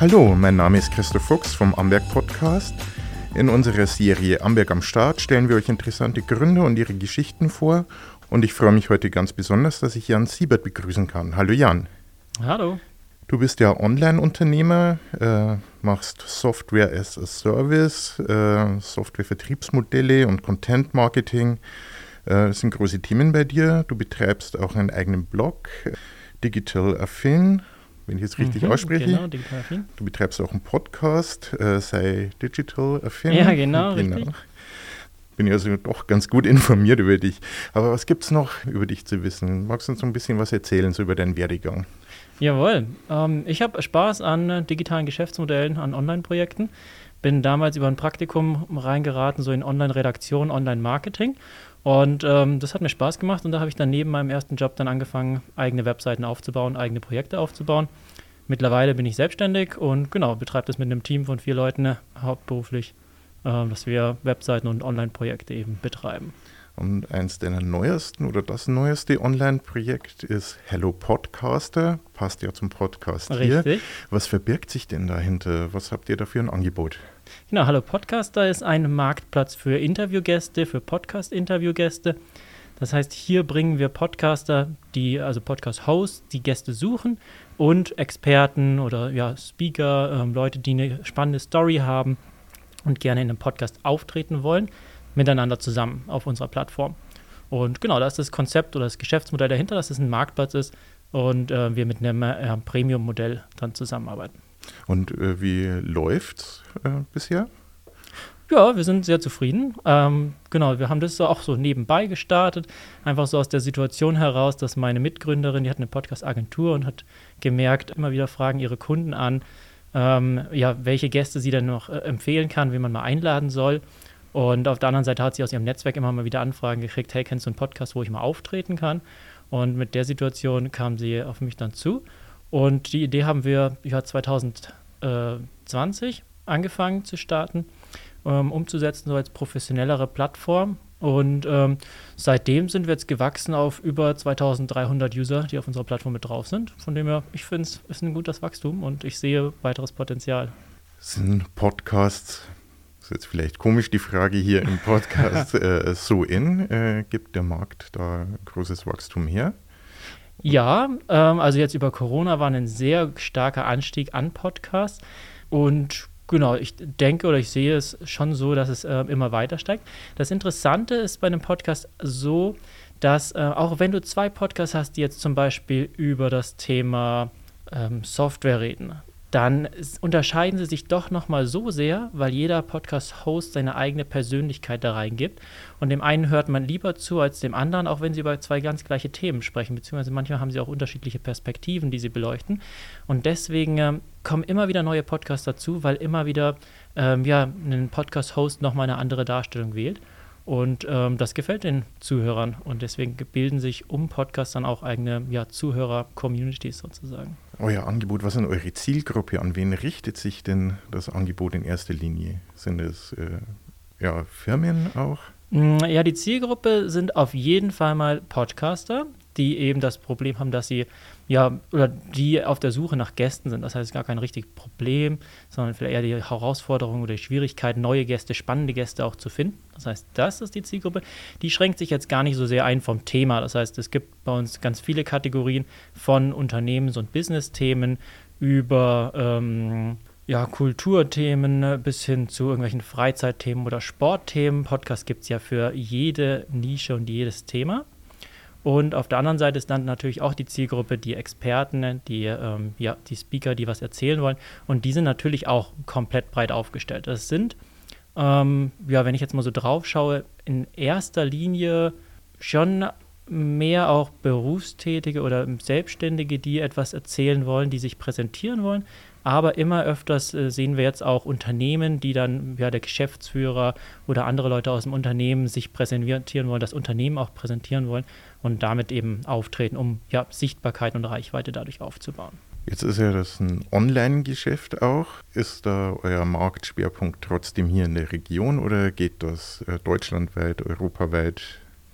Hallo, mein Name ist Christoph Fuchs vom Amberg Podcast. In unserer Serie Amberg am Start stellen wir euch interessante Gründer und ihre Geschichten vor. Und ich freue mich heute ganz besonders, dass ich Jan Siebert begrüßen kann. Hallo Jan. Hallo. Du bist ja Online-Unternehmer, äh, machst Software as a Service, äh, Software-Vertriebsmodelle und Content-Marketing. Äh, das sind große Themen bei dir. Du betreibst auch einen eigenen Blog, Digital Affin, wenn ich jetzt richtig mhm, ausspreche. Genau, Digital Affin. Du betreibst auch einen Podcast, äh, sei Digital Affin. Ja, genau, genau. Richtig. Bin ja also doch ganz gut informiert über dich. Aber was gibt es noch über dich zu wissen? Magst du uns ein bisschen was erzählen, so über deinen Werdegang? Jawohl. Ähm, ich habe Spaß an äh, digitalen Geschäftsmodellen, an Online-Projekten. Bin damals über ein Praktikum reingeraten, so in Online-Redaktion, Online-Marketing. Und ähm, das hat mir Spaß gemacht und da habe ich dann neben meinem ersten Job dann angefangen, eigene Webseiten aufzubauen, eigene Projekte aufzubauen. Mittlerweile bin ich selbstständig und genau, betreibe das mit einem Team von vier Leuten äh, hauptberuflich, äh, dass wir Webseiten und Online-Projekte eben betreiben. Und eins deiner neuesten oder das neueste Online-Projekt ist Hello Podcaster. Passt ja zum Podcast Richtig. hier. Was verbirgt sich denn dahinter? Was habt ihr da für ein Angebot? Genau, Hello Podcaster ist ein Marktplatz für Interviewgäste, für Podcast-Interviewgäste. Das heißt, hier bringen wir Podcaster, die, also Podcast-Hosts, die Gäste suchen und Experten oder ja, Speaker, ähm, Leute, die eine spannende Story haben und gerne in einem Podcast auftreten wollen miteinander zusammen auf unserer Plattform. Und genau, das ist das Konzept oder das Geschäftsmodell dahinter, dass es ein Marktplatz ist und äh, wir mit einem äh, Premium-Modell dann zusammenarbeiten. Und äh, wie läuft es äh, bisher? Ja, wir sind sehr zufrieden. Ähm, genau, wir haben das auch so nebenbei gestartet, einfach so aus der Situation heraus, dass meine Mitgründerin, die hat eine Podcast-Agentur und hat gemerkt, immer wieder fragen ihre Kunden an, ähm, ja, welche Gäste sie dann noch äh, empfehlen kann, wen man mal einladen soll. Und auf der anderen Seite hat sie aus ihrem Netzwerk immer mal wieder Anfragen gekriegt, hey, kennst du einen Podcast, wo ich mal auftreten kann? Und mit der Situation kam sie auf mich dann zu. Und die Idee haben wir ja 2020 angefangen zu starten, ähm, umzusetzen, so als professionellere Plattform. Und ähm, seitdem sind wir jetzt gewachsen auf über 2300 User, die auf unserer Plattform mit drauf sind. Von dem her, ich finde es ist ein gutes Wachstum und ich sehe weiteres Potenzial. Sind Podcasts ist jetzt vielleicht komisch die Frage hier im Podcast, äh, so in. Äh, gibt der Markt da großes Wachstum her? Ja, ähm, also jetzt über Corona war ein sehr starker Anstieg an Podcasts und Genau, ich denke oder ich sehe es schon so, dass es äh, immer weiter steigt. Das Interessante ist bei einem Podcast so, dass äh, auch wenn du zwei Podcasts hast, die jetzt zum Beispiel über das Thema ähm, Software reden, dann unterscheiden sie sich doch nochmal so sehr, weil jeder Podcast-Host seine eigene Persönlichkeit da reingibt. Und dem einen hört man lieber zu als dem anderen, auch wenn sie über zwei ganz gleiche Themen sprechen, beziehungsweise manchmal haben sie auch unterschiedliche Perspektiven, die sie beleuchten. Und deswegen ähm, kommen immer wieder neue Podcasts dazu, weil immer wieder ähm, ja, ein Podcast-Host nochmal eine andere Darstellung wählt. Und ähm, das gefällt den Zuhörern. Und deswegen bilden sich um Podcasts dann auch eigene ja, Zuhörer-Communities sozusagen. Euer Angebot, was ist eure Zielgruppe? An wen richtet sich denn das Angebot in erster Linie? Sind es äh, ja, Firmen auch? Mm, ja, die Zielgruppe sind auf jeden Fall mal Podcaster, die eben das Problem haben, dass sie ja, oder die auf der Suche nach Gästen sind. Das heißt, gar kein richtiges Problem, sondern vielleicht eher die Herausforderung oder die Schwierigkeit, neue Gäste, spannende Gäste auch zu finden. Das heißt, das ist die Zielgruppe. Die schränkt sich jetzt gar nicht so sehr ein vom Thema. Das heißt, es gibt bei uns ganz viele Kategorien von Unternehmens- und Business-Themen über ähm, ja, Kulturthemen bis hin zu irgendwelchen Freizeitthemen oder Sportthemen. Podcast gibt es ja für jede Nische und jedes Thema. Und auf der anderen Seite ist dann natürlich auch die Zielgruppe die Experten, die, ähm, ja, die Speaker, die was erzählen wollen. Und die sind natürlich auch komplett breit aufgestellt. Das sind, ähm, ja, wenn ich jetzt mal so drauf schaue, in erster Linie schon mehr auch Berufstätige oder Selbstständige, die etwas erzählen wollen, die sich präsentieren wollen. Aber immer öfters äh, sehen wir jetzt auch Unternehmen, die dann, ja, der Geschäftsführer oder andere Leute aus dem Unternehmen sich präsentieren wollen, das Unternehmen auch präsentieren wollen und damit eben auftreten, um ja, Sichtbarkeit und Reichweite dadurch aufzubauen. Jetzt ist ja das ein Online-Geschäft auch. Ist da euer Marktschwerpunkt trotzdem hier in der Region oder geht das äh, deutschlandweit, europaweit?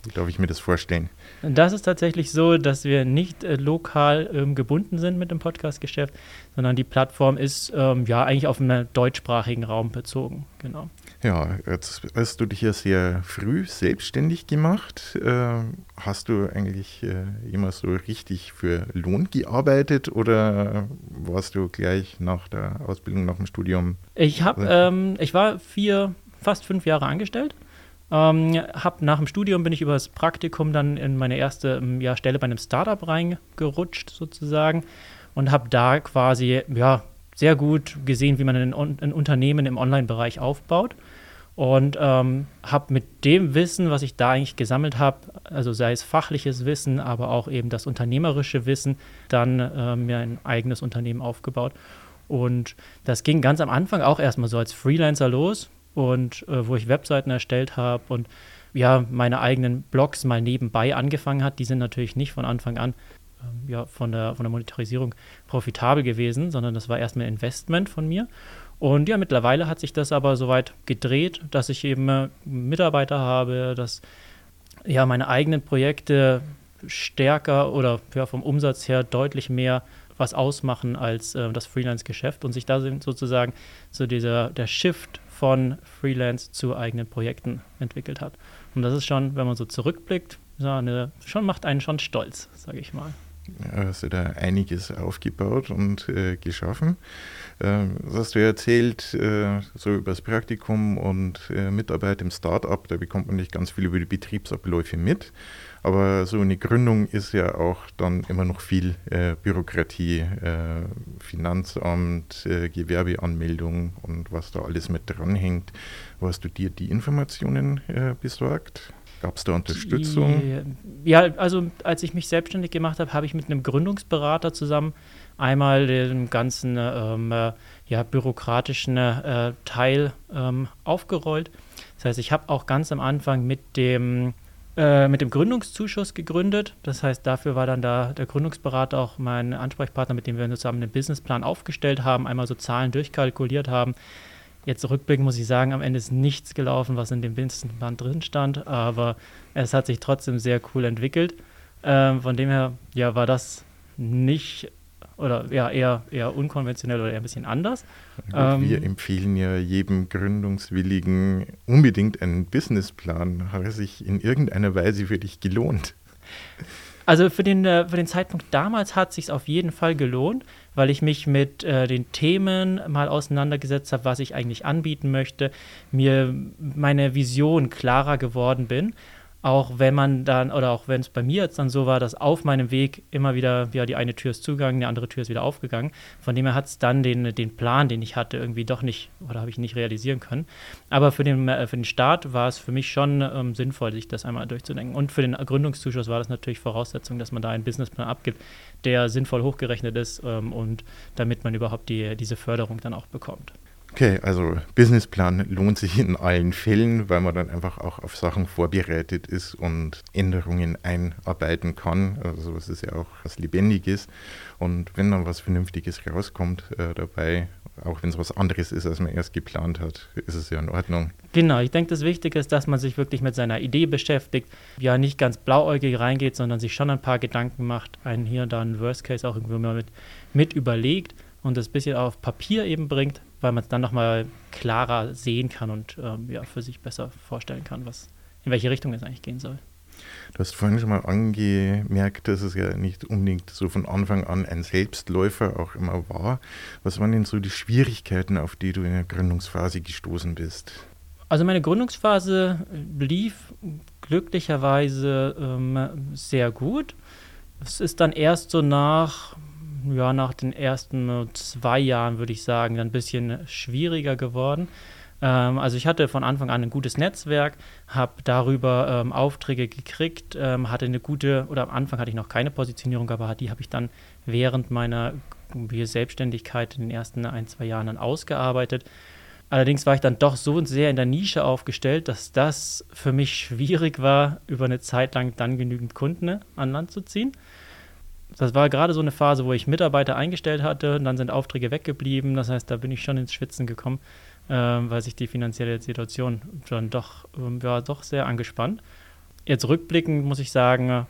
Wie darf ich mir das vorstellen? Das ist tatsächlich so, dass wir nicht äh, lokal ähm, gebunden sind mit dem Podcast-Geschäft, sondern die Plattform ist ähm, ja eigentlich auf einen deutschsprachigen Raum bezogen. Genau. Ja, jetzt hast du dich ja sehr früh selbstständig gemacht. Äh, hast du eigentlich äh, immer so richtig für Lohn gearbeitet oder warst du gleich nach der Ausbildung, nach dem Studium? Ich, hab, ähm, ich war vier, fast fünf Jahre angestellt ähm, hab nach dem Studium bin ich über das Praktikum dann in meine erste ähm, ja, Stelle bei einem Startup reingerutscht sozusagen und habe da quasi ja sehr gut gesehen, wie man ein, ein Unternehmen im Online-Bereich aufbaut und ähm, habe mit dem Wissen, was ich da eigentlich gesammelt habe, also sei es fachliches Wissen, aber auch eben das unternehmerische Wissen, dann äh, mir ein eigenes Unternehmen aufgebaut. Und das ging ganz am Anfang auch erstmal so als Freelancer los und äh, wo ich Webseiten erstellt habe und ja, meine eigenen Blogs mal nebenbei angefangen hat. Die sind natürlich nicht von Anfang an ähm, ja, von, der, von der Monetarisierung profitabel gewesen, sondern das war erstmal Investment von mir. Und ja, mittlerweile hat sich das aber soweit gedreht, dass ich eben äh, Mitarbeiter habe, dass ja meine eigenen Projekte stärker oder ja, vom Umsatz her deutlich mehr was ausmachen als äh, das Freelance-Geschäft und sich da sozusagen so dieser der Shift von Freelance zu eigenen Projekten entwickelt hat. Und das ist schon, wenn man so zurückblickt, so eine, schon macht einen schon stolz, sage ich mal. Hast du da einiges aufgebaut und äh, geschaffen. Äh, das hast du ja erzählt, äh, so über das Praktikum und äh, Mitarbeit im Startup, da bekommt man nicht ganz viel über die Betriebsabläufe mit. Aber so eine Gründung ist ja auch dann immer noch viel äh, Bürokratie, äh, Finanzamt, äh, Gewerbeanmeldung und was da alles mit dranhängt. Wo hast du dir die Informationen besorgt? Gab es da Unterstützung? Ja, also als ich mich selbstständig gemacht habe, habe ich mit einem Gründungsberater zusammen einmal den ganzen ähm, äh, ja, bürokratischen äh, Teil ähm, aufgerollt. Das heißt, ich habe auch ganz am Anfang mit dem äh, mit dem Gründungszuschuss gegründet. Das heißt, dafür war dann da der Gründungsberater auch mein Ansprechpartner, mit dem wir zusammen einen Businessplan aufgestellt haben, einmal so Zahlen durchkalkuliert haben. Jetzt rückblickend muss ich sagen, am Ende ist nichts gelaufen, was in dem Businessplan drin stand, aber es hat sich trotzdem sehr cool entwickelt. Ähm, von dem her, ja, war das nicht oder ja, eher, eher unkonventionell oder eher ein bisschen anders. Ähm, wir empfehlen ja jedem Gründungswilligen unbedingt einen Businessplan. Hat er sich in irgendeiner Weise für dich gelohnt? Also für den, äh, für den Zeitpunkt damals hat es sich auf jeden Fall gelohnt, weil ich mich mit äh, den Themen mal auseinandergesetzt habe, was ich eigentlich anbieten möchte, mir meine Vision klarer geworden bin auch wenn man dann, oder auch wenn es bei mir jetzt dann so war, dass auf meinem Weg immer wieder, ja, die eine Tür ist zugegangen, die andere Tür ist wieder aufgegangen. Von dem her hat es dann den, den Plan, den ich hatte, irgendwie doch nicht, oder habe ich nicht realisieren können. Aber für den, äh, für den Start war es für mich schon ähm, sinnvoll, sich das einmal durchzudenken. Und für den Gründungszuschuss war das natürlich Voraussetzung, dass man da einen Businessplan abgibt, der sinnvoll hochgerechnet ist ähm, und damit man überhaupt die, diese Förderung dann auch bekommt. Okay, also Businessplan lohnt sich in allen Fällen, weil man dann einfach auch auf Sachen vorbereitet ist und Änderungen einarbeiten kann. Also es ist ja auch was Lebendiges. Und wenn dann was Vernünftiges rauskommt äh, dabei, auch wenn es was anderes ist, als man erst geplant hat, ist es ja in Ordnung. Genau, ich denke, das Wichtige ist, dass man sich wirklich mit seiner Idee beschäftigt, ja nicht ganz blauäugig reingeht, sondern sich schon ein paar Gedanken macht, einen hier und da einen Worst Case auch irgendwie mal mit, mit überlegt und das bisschen auf Papier eben bringt, weil man es dann nochmal klarer sehen kann und ähm, ja, für sich besser vorstellen kann, was, in welche Richtung es eigentlich gehen soll. Du hast vorhin schon mal angemerkt, dass es ja nicht unbedingt so von Anfang an ein Selbstläufer auch immer war. Was waren denn so die Schwierigkeiten, auf die du in der Gründungsphase gestoßen bist? Also meine Gründungsphase lief glücklicherweise ähm, sehr gut. Es ist dann erst so nach ja, nach den ersten zwei Jahren, würde ich sagen, dann ein bisschen schwieriger geworden. Ähm, also ich hatte von Anfang an ein gutes Netzwerk, habe darüber ähm, Aufträge gekriegt, ähm, hatte eine gute, oder am Anfang hatte ich noch keine Positionierung, aber die habe ich dann während meiner Selbstständigkeit in den ersten ein, zwei Jahren dann ausgearbeitet. Allerdings war ich dann doch so sehr in der Nische aufgestellt, dass das für mich schwierig war, über eine Zeit lang dann genügend Kunden an Land zu ziehen das war gerade so eine Phase, wo ich Mitarbeiter eingestellt hatte und dann sind Aufträge weggeblieben. Das heißt, da bin ich schon ins Schwitzen gekommen, äh, weil sich die finanzielle Situation schon doch, ähm, ja, doch sehr angespannt. jetzt rückblickend muss ich sagen,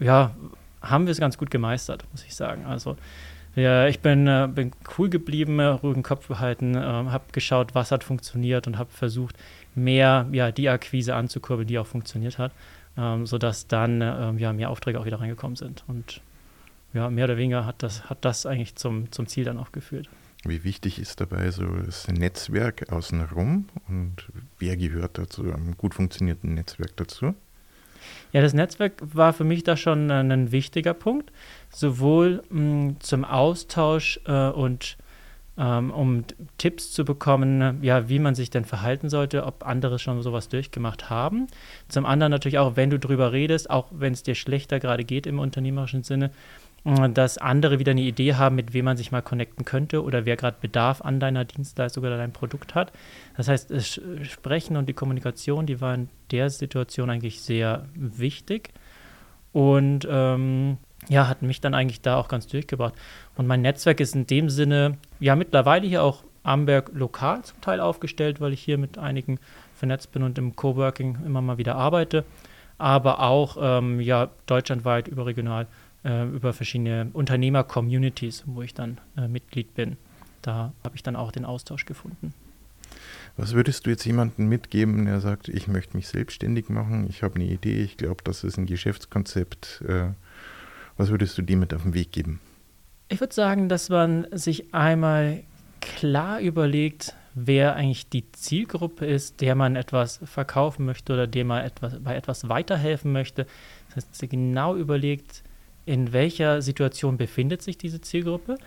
ja, haben wir es ganz gut gemeistert, muss ich sagen. Also ja, ich bin, äh, bin cool geblieben, äh, ruhigen Kopf behalten, äh, habe geschaut, was hat funktioniert und habe versucht, mehr ja, die Akquise anzukurbeln, die auch funktioniert hat, ähm, sodass dann äh, ja, mehr Aufträge auch wieder reingekommen sind. Und ja, mehr oder weniger hat das, hat das eigentlich zum, zum Ziel dann auch geführt. Wie wichtig ist dabei so das Netzwerk außenrum und wer gehört dazu, einem gut funktionierenden Netzwerk dazu? Ja, das Netzwerk war für mich da schon ein wichtiger Punkt, sowohl mh, mm, zum Austausch äh, und ähm, um Tipps zu bekommen, ja, wie man sich denn verhalten sollte, ob andere schon sowas durchgemacht haben. Zum anderen natürlich auch, wenn du drüber redest, auch wenn es dir schlechter gerade geht im unternehmerischen Sinne, dass andere wieder eine Idee haben, mit wem man sich mal connecten könnte oder wer gerade Bedarf an deiner Dienstleistung oder deinem Produkt hat. Das heißt, das Sprechen und die Kommunikation, die war in der Situation eigentlich sehr wichtig und ähm, ja, hat mich dann eigentlich da auch ganz durchgebracht. Und mein Netzwerk ist in dem Sinne ja mittlerweile hier auch Amberg lokal zum Teil aufgestellt, weil ich hier mit einigen vernetzt bin und im Coworking immer mal wieder arbeite, aber auch ähm, ja deutschlandweit überregional äh, über verschiedene Unternehmer-Communities, wo ich dann äh, Mitglied bin. Da habe ich dann auch den Austausch gefunden. Was würdest du jetzt jemandem mitgeben, der sagt, ich möchte mich selbstständig machen, ich habe eine Idee, ich glaube, das ist ein Geschäftskonzept. Äh, was würdest du dem mit auf den Weg geben? Ich würde sagen, dass man sich einmal klar überlegt, wer eigentlich die Zielgruppe ist, der man etwas verkaufen möchte oder dem man etwas, bei etwas weiterhelfen möchte. Das heißt, dass er genau überlegt, in welcher Situation befindet sich diese Zielgruppe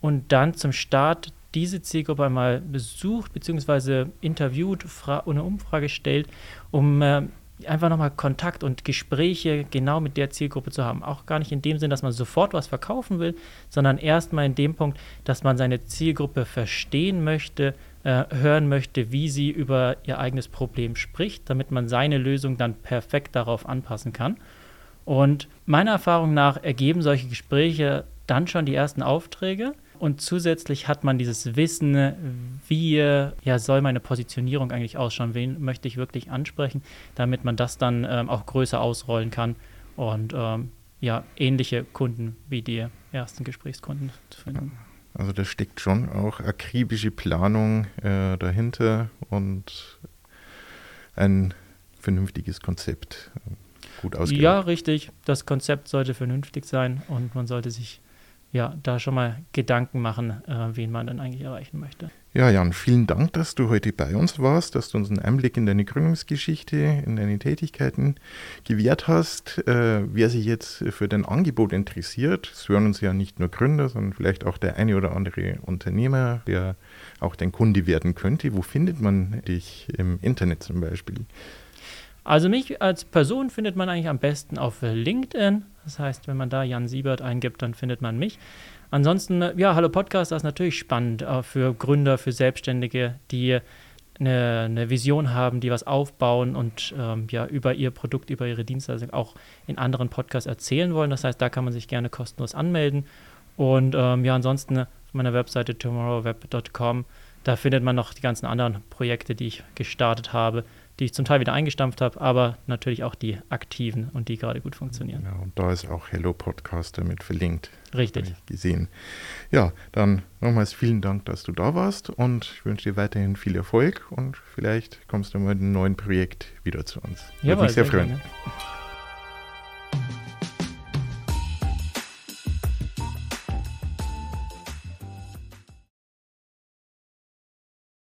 und dann zum Start diese Zielgruppe einmal besucht bzw. interviewt und eine Umfrage stellt, um äh, einfach nochmal Kontakt und Gespräche genau mit der Zielgruppe zu haben. Auch gar nicht in dem Sinn, dass man sofort was verkaufen will, sondern erstmal in dem Punkt, dass man seine Zielgruppe verstehen möchte, äh, hören möchte, wie sie über ihr eigenes Problem spricht, damit man seine Lösung dann perfekt darauf anpassen kann. Und meiner Erfahrung nach ergeben solche Gespräche dann schon die ersten Aufträge. Und zusätzlich hat man dieses Wissen, wie ja, soll meine Positionierung eigentlich ausschauen, wen möchte ich wirklich ansprechen, damit man das dann ähm, auch größer ausrollen kann und ähm, ja, ähnliche Kunden wie die ersten Gesprächskunden zu finden. Also da steckt schon auch akribische Planung äh, dahinter und ein vernünftiges Konzept gut ausgeht. Ja, richtig. Das Konzept sollte vernünftig sein und man sollte sich ja da schon mal Gedanken machen, äh, wen man dann eigentlich erreichen möchte. Ja, Jan, vielen Dank, dass du heute bei uns warst, dass du uns einen Einblick in deine Gründungsgeschichte, in deine Tätigkeiten gewährt hast. Äh, wer sich jetzt für dein Angebot interessiert, es hören uns ja nicht nur Gründer, sondern vielleicht auch der eine oder andere Unternehmer, der auch dein Kunde werden könnte. Wo findet man dich im Internet zum Beispiel? Also mich als Person findet man eigentlich am besten auf LinkedIn. Das heißt, wenn man da Jan Siebert eingibt, dann findet man mich. Ansonsten, ja, Hallo Podcast, das ist natürlich spannend äh, für Gründer, für Selbstständige, die eine, eine Vision haben, die was aufbauen und ähm, ja über ihr Produkt, über ihre Dienstleistung auch in anderen Podcasts erzählen wollen. Das heißt, da kann man sich gerne kostenlos anmelden. Und ähm, ja, ansonsten auf meiner Webseite tomorrowweb.com, da findet man noch die ganzen anderen Projekte, die ich gestartet habe die ich zum Teil wieder eingestampft habe, aber natürlich auch die aktiven und die gerade gut funktionieren. Ja, und da ist auch Hello Podcast damit verlinkt. Richtig. gesehen. Ja, dann nochmals vielen Dank, dass du da warst und ich wünsche dir weiterhin viel Erfolg und vielleicht kommst du mit einem neuen Projekt wieder zu uns. Würde mich sehr, sehr freuen. Gerne.